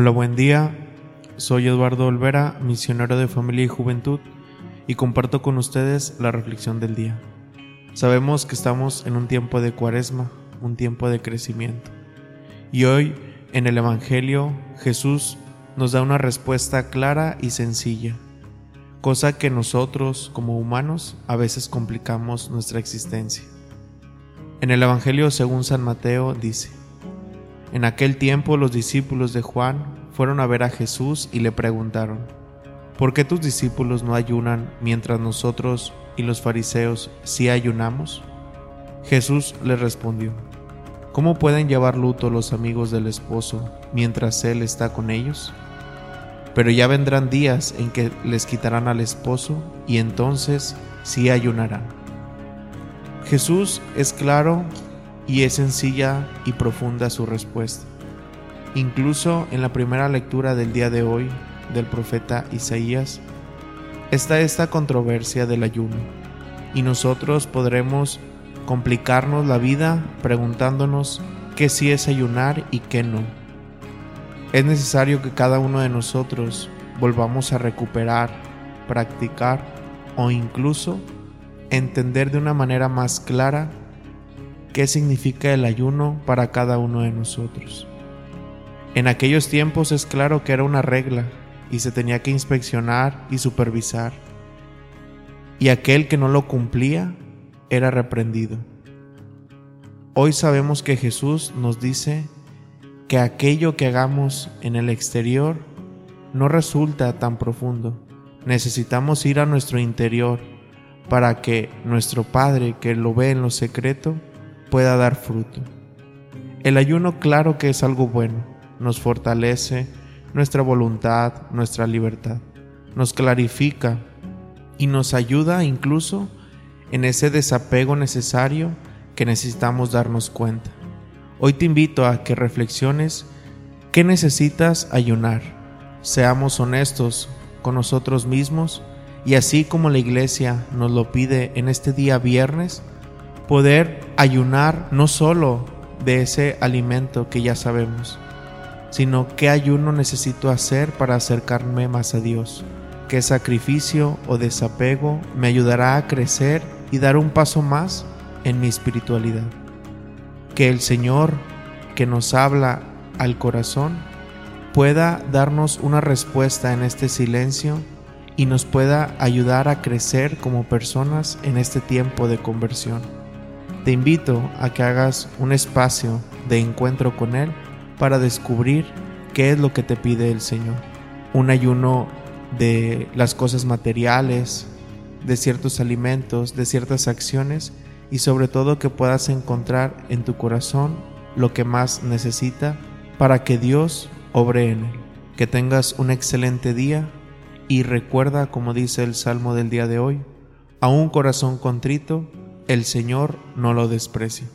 Hola, buen día. Soy Eduardo Olvera, misionero de familia y juventud, y comparto con ustedes la reflexión del día. Sabemos que estamos en un tiempo de cuaresma, un tiempo de crecimiento. Y hoy, en el Evangelio, Jesús nos da una respuesta clara y sencilla, cosa que nosotros, como humanos, a veces complicamos nuestra existencia. En el Evangelio según San Mateo dice, en aquel tiempo los discípulos de Juan fueron a ver a Jesús y le preguntaron, ¿por qué tus discípulos no ayunan mientras nosotros y los fariseos sí ayunamos? Jesús les respondió, ¿cómo pueden llevar luto los amigos del esposo mientras él está con ellos? Pero ya vendrán días en que les quitarán al esposo y entonces sí ayunarán. Jesús es claro y es sencilla y profunda su respuesta. Incluso en la primera lectura del día de hoy del profeta Isaías está esta controversia del ayuno y nosotros podremos complicarnos la vida preguntándonos qué sí es ayunar y qué no. Es necesario que cada uno de nosotros volvamos a recuperar, practicar o incluso entender de una manera más clara qué significa el ayuno para cada uno de nosotros. En aquellos tiempos es claro que era una regla y se tenía que inspeccionar y supervisar, y aquel que no lo cumplía era reprendido. Hoy sabemos que Jesús nos dice que aquello que hagamos en el exterior no resulta tan profundo. Necesitamos ir a nuestro interior para que nuestro Padre que lo ve en lo secreto pueda dar fruto. El ayuno claro que es algo bueno, nos fortalece nuestra voluntad, nuestra libertad, nos clarifica y nos ayuda incluso en ese desapego necesario que necesitamos darnos cuenta. Hoy te invito a que reflexiones qué necesitas ayunar. Seamos honestos con nosotros mismos y así como la iglesia nos lo pide en este día viernes, poder ayunar no solo de ese alimento que ya sabemos, sino qué ayuno necesito hacer para acercarme más a Dios, qué sacrificio o desapego me ayudará a crecer y dar un paso más en mi espiritualidad. Que el Señor que nos habla al corazón pueda darnos una respuesta en este silencio y nos pueda ayudar a crecer como personas en este tiempo de conversión. Te invito a que hagas un espacio de encuentro con Él para descubrir qué es lo que te pide el Señor. Un ayuno de las cosas materiales, de ciertos alimentos, de ciertas acciones y sobre todo que puedas encontrar en tu corazón lo que más necesita para que Dios obre en él. Que tengas un excelente día y recuerda, como dice el Salmo del día de hoy, a un corazón contrito el Señor no lo desprecia.